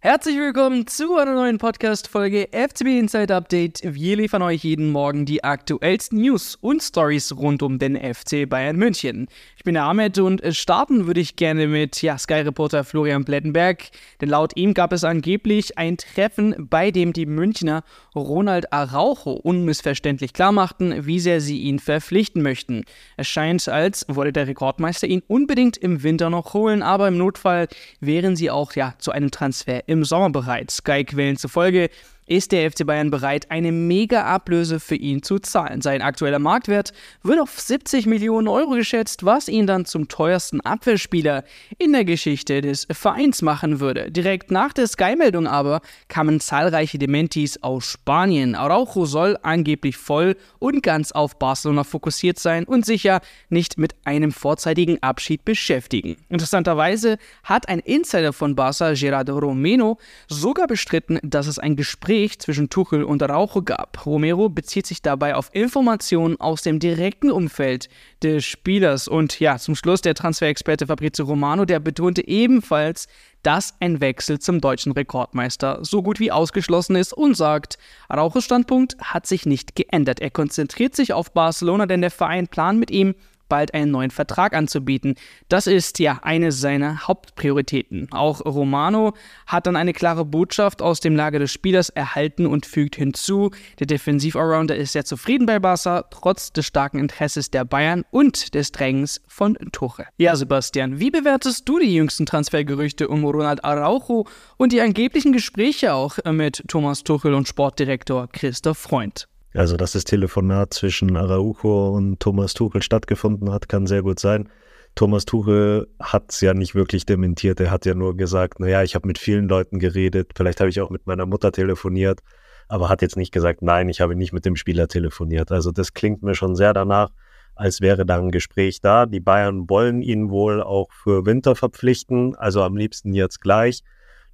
Herzlich willkommen zu einer neuen Podcast-Folge FCB Inside Update. Wir liefern euch jeden Morgen die aktuellsten News und Stories rund um den FC Bayern München. Ich bin der Ahmed und starten würde ich gerne mit ja, Sky-Reporter Florian Plettenberg, denn laut ihm gab es angeblich ein Treffen, bei dem die Münchner Ronald Araujo unmissverständlich klarmachten, wie sehr sie ihn verpflichten möchten. Es scheint, als wolle der Rekordmeister ihn unbedingt im Winter noch holen, aber im Notfall wären sie auch ja zu einem Transfer im Sommer bereit. Sky-Quellen zufolge ist der FC Bayern bereit, eine Mega-Ablöse für ihn zu zahlen. Sein aktueller Marktwert wird auf 70 Millionen Euro geschätzt, was ihn dann zum teuersten Abwehrspieler in der Geschichte des Vereins machen würde. Direkt nach der Sky-Meldung aber kamen zahlreiche Dementis aus Spanien. Araujo soll angeblich voll und ganz auf Barcelona fokussiert sein und sich ja nicht mit einem vorzeitigen Abschied beschäftigen. Interessanterweise hat ein Insider von Barca, Gerardo Romeno, sogar bestritten, dass es ein Gespräch Gespräch zwischen Tuchel und Raucho gab. Romero bezieht sich dabei auf Informationen aus dem direkten Umfeld des Spielers. Und ja, zum Schluss der Transferexperte Fabrizio Romano, der betonte ebenfalls, dass ein Wechsel zum deutschen Rekordmeister so gut wie ausgeschlossen ist und sagt, Arauchos Standpunkt hat sich nicht geändert. Er konzentriert sich auf Barcelona, denn der Verein plant mit ihm bald einen neuen Vertrag anzubieten. Das ist ja eine seiner Hauptprioritäten. Auch Romano hat dann eine klare Botschaft aus dem Lager des Spielers erhalten und fügt hinzu, der Defensiv-Allrounder ist sehr zufrieden bei Barca, trotz des starken Interesses der Bayern und des Drängens von Tuche. Ja, Sebastian, wie bewertest du die jüngsten Transfergerüchte um Ronald Araujo und die angeblichen Gespräche auch mit Thomas Tuchel und Sportdirektor Christoph Freund? Also, dass das Telefonat zwischen Araujo und Thomas Tuchel stattgefunden hat, kann sehr gut sein. Thomas Tuchel hat es ja nicht wirklich dementiert. Er hat ja nur gesagt, naja, ich habe mit vielen Leuten geredet, vielleicht habe ich auch mit meiner Mutter telefoniert, aber hat jetzt nicht gesagt, nein, ich habe nicht mit dem Spieler telefoniert. Also das klingt mir schon sehr danach, als wäre da ein Gespräch da. Die Bayern wollen ihn wohl auch für Winter verpflichten, also am liebsten jetzt gleich.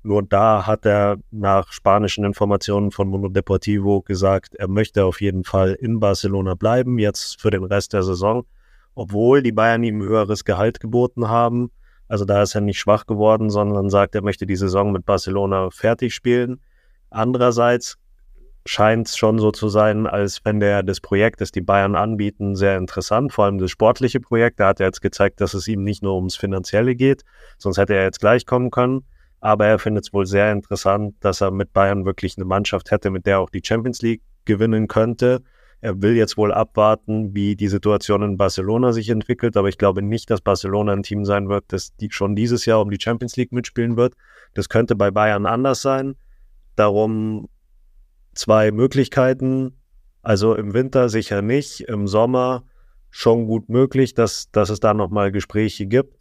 Nur da hat er nach spanischen Informationen von Mundo Deportivo gesagt, er möchte auf jeden Fall in Barcelona bleiben, jetzt für den Rest der Saison, obwohl die Bayern ihm höheres Gehalt geboten haben. Also da ist er nicht schwach geworden, sondern sagt, er möchte die Saison mit Barcelona fertig spielen. Andererseits scheint es schon so zu sein, als wenn der das Projekt, das die Bayern anbieten, sehr interessant, vor allem das sportliche Projekt. Da hat er jetzt gezeigt, dass es ihm nicht nur ums Finanzielle geht, sonst hätte er jetzt gleich kommen können. Aber er findet es wohl sehr interessant, dass er mit Bayern wirklich eine Mannschaft hätte, mit der er auch die Champions League gewinnen könnte. Er will jetzt wohl abwarten, wie die Situation in Barcelona sich entwickelt, aber ich glaube nicht, dass Barcelona ein Team sein wird, das die schon dieses Jahr um die Champions League mitspielen wird. Das könnte bei Bayern anders sein. Darum zwei Möglichkeiten. Also im Winter sicher nicht, im Sommer schon gut möglich, dass, dass es da nochmal Gespräche gibt.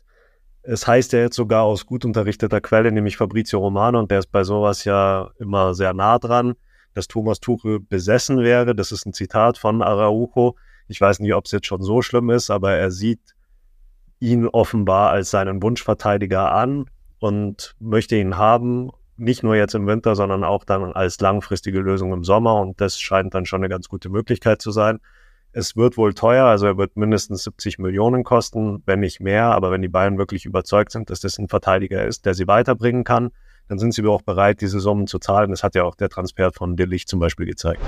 Es heißt ja jetzt sogar aus gut unterrichteter Quelle, nämlich Fabrizio Romano, und der ist bei sowas ja immer sehr nah dran, dass Thomas Tuchel besessen wäre. Das ist ein Zitat von Araujo. Ich weiß nicht, ob es jetzt schon so schlimm ist, aber er sieht ihn offenbar als seinen Wunschverteidiger an und möchte ihn haben, nicht nur jetzt im Winter, sondern auch dann als langfristige Lösung im Sommer. Und das scheint dann schon eine ganz gute Möglichkeit zu sein. Es wird wohl teuer, also er wird mindestens 70 Millionen kosten, wenn nicht mehr. Aber wenn die Bayern wirklich überzeugt sind, dass das ein Verteidiger ist, der sie weiterbringen kann, dann sind sie auch bereit, diese Summen zu zahlen. Das hat ja auch der Transfer von Dillich zum Beispiel gezeigt.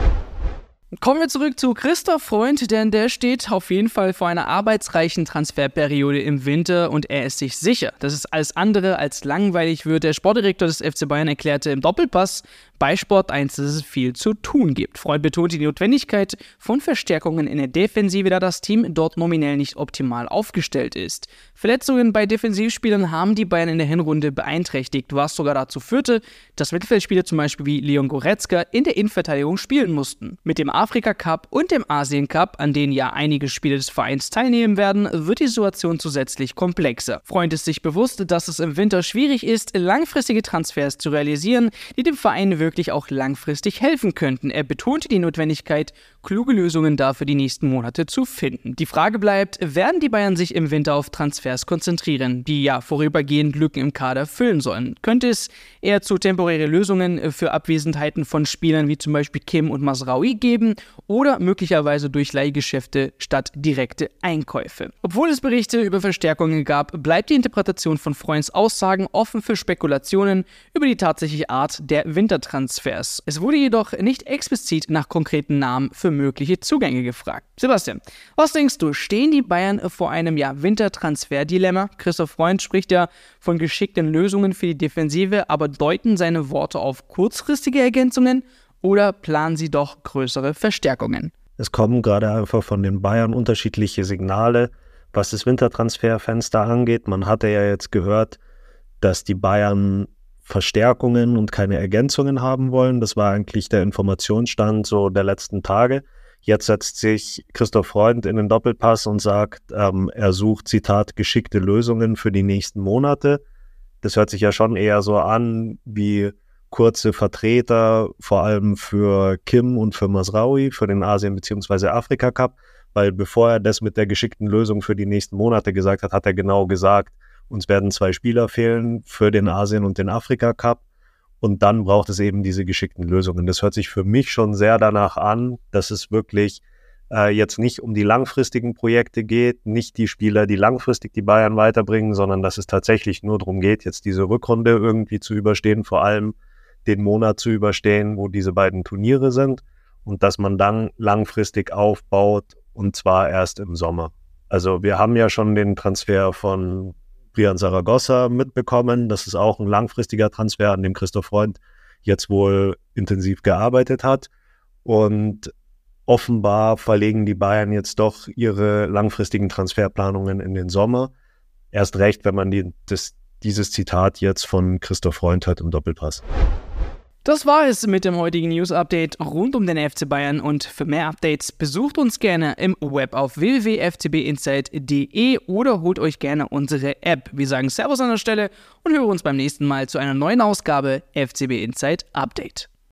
Kommen wir zurück zu Christoph Freund, denn der steht auf jeden Fall vor einer arbeitsreichen Transferperiode im Winter und er ist sich sicher, dass es alles andere als langweilig wird. Der Sportdirektor des FC Bayern erklärte im Doppelpass bei Sport 1, dass es viel zu tun gibt. Freud betonte die Notwendigkeit von Verstärkungen in der Defensive, da das Team dort nominell nicht optimal aufgestellt ist. Verletzungen bei Defensivspielern haben die Bayern in der Hinrunde beeinträchtigt, was sogar dazu führte, dass Mittelfeldspieler zum Beispiel wie Leon Goretzka in der Innenverteidigung spielen mussten. Mit dem Afrika Cup und dem Asien Cup, an denen ja einige Spieler des Vereins teilnehmen werden, wird die Situation zusätzlich komplexer. Freund ist sich bewusst, dass es im Winter schwierig ist, langfristige Transfers zu realisieren, die dem Verein wirklich auch langfristig helfen könnten. Er betonte die Notwendigkeit, kluge Lösungen dafür die nächsten Monate zu finden. Die Frage bleibt, werden die Bayern sich im Winter auf Transfers konzentrieren, die ja vorübergehend Lücken im Kader füllen sollen? Könnte es eher zu temporäre Lösungen für Abwesenheiten von Spielern wie zum Beispiel Kim und Masraui geben oder möglicherweise durch Leihgeschäfte statt direkte Einkäufe? Obwohl es Berichte über Verstärkungen gab, bleibt die Interpretation von Freunds Aussagen offen für Spekulationen über die tatsächliche Art der Wintertransfers. Es wurde jedoch nicht explizit nach konkreten Namen für mögliche Zugänge gefragt. Sebastian, was denkst du, stehen die Bayern vor einem ja, Wintertransfer-Dilemma? Christoph Freund spricht ja von geschickten Lösungen für die Defensive, aber deuten seine Worte auf kurzfristige Ergänzungen oder planen sie doch größere Verstärkungen? Es kommen gerade einfach von den Bayern unterschiedliche Signale, was das Wintertransferfenster angeht. Man hatte ja jetzt gehört, dass die Bayern Verstärkungen und keine Ergänzungen haben wollen. Das war eigentlich der Informationsstand so der letzten Tage. Jetzt setzt sich Christoph Freund in den Doppelpass und sagt, ähm, er sucht, Zitat, geschickte Lösungen für die nächsten Monate. Das hört sich ja schon eher so an wie kurze Vertreter, vor allem für Kim und für Masraui, für den Asien- bzw. Afrika-Cup, weil bevor er das mit der geschickten Lösung für die nächsten Monate gesagt hat, hat er genau gesagt, uns werden zwei Spieler fehlen für den Asien- und den Afrika-Cup. Und dann braucht es eben diese geschickten Lösungen. Das hört sich für mich schon sehr danach an, dass es wirklich äh, jetzt nicht um die langfristigen Projekte geht, nicht die Spieler, die langfristig die Bayern weiterbringen, sondern dass es tatsächlich nur darum geht, jetzt diese Rückrunde irgendwie zu überstehen, vor allem den Monat zu überstehen, wo diese beiden Turniere sind und dass man dann langfristig aufbaut und zwar erst im Sommer. Also wir haben ja schon den Transfer von Brian Saragossa mitbekommen. Das ist auch ein langfristiger Transfer, an dem Christoph Freund jetzt wohl intensiv gearbeitet hat. Und offenbar verlegen die Bayern jetzt doch ihre langfristigen Transferplanungen in den Sommer. Erst recht, wenn man die, das, dieses Zitat jetzt von Christoph Freund hört im Doppelpass. Das war es mit dem heutigen News Update rund um den FC Bayern und für mehr Updates besucht uns gerne im Web auf www.ftbinsight.de oder holt euch gerne unsere App. Wir sagen Servus an der Stelle und hören uns beim nächsten Mal zu einer neuen Ausgabe FCB Insight Update.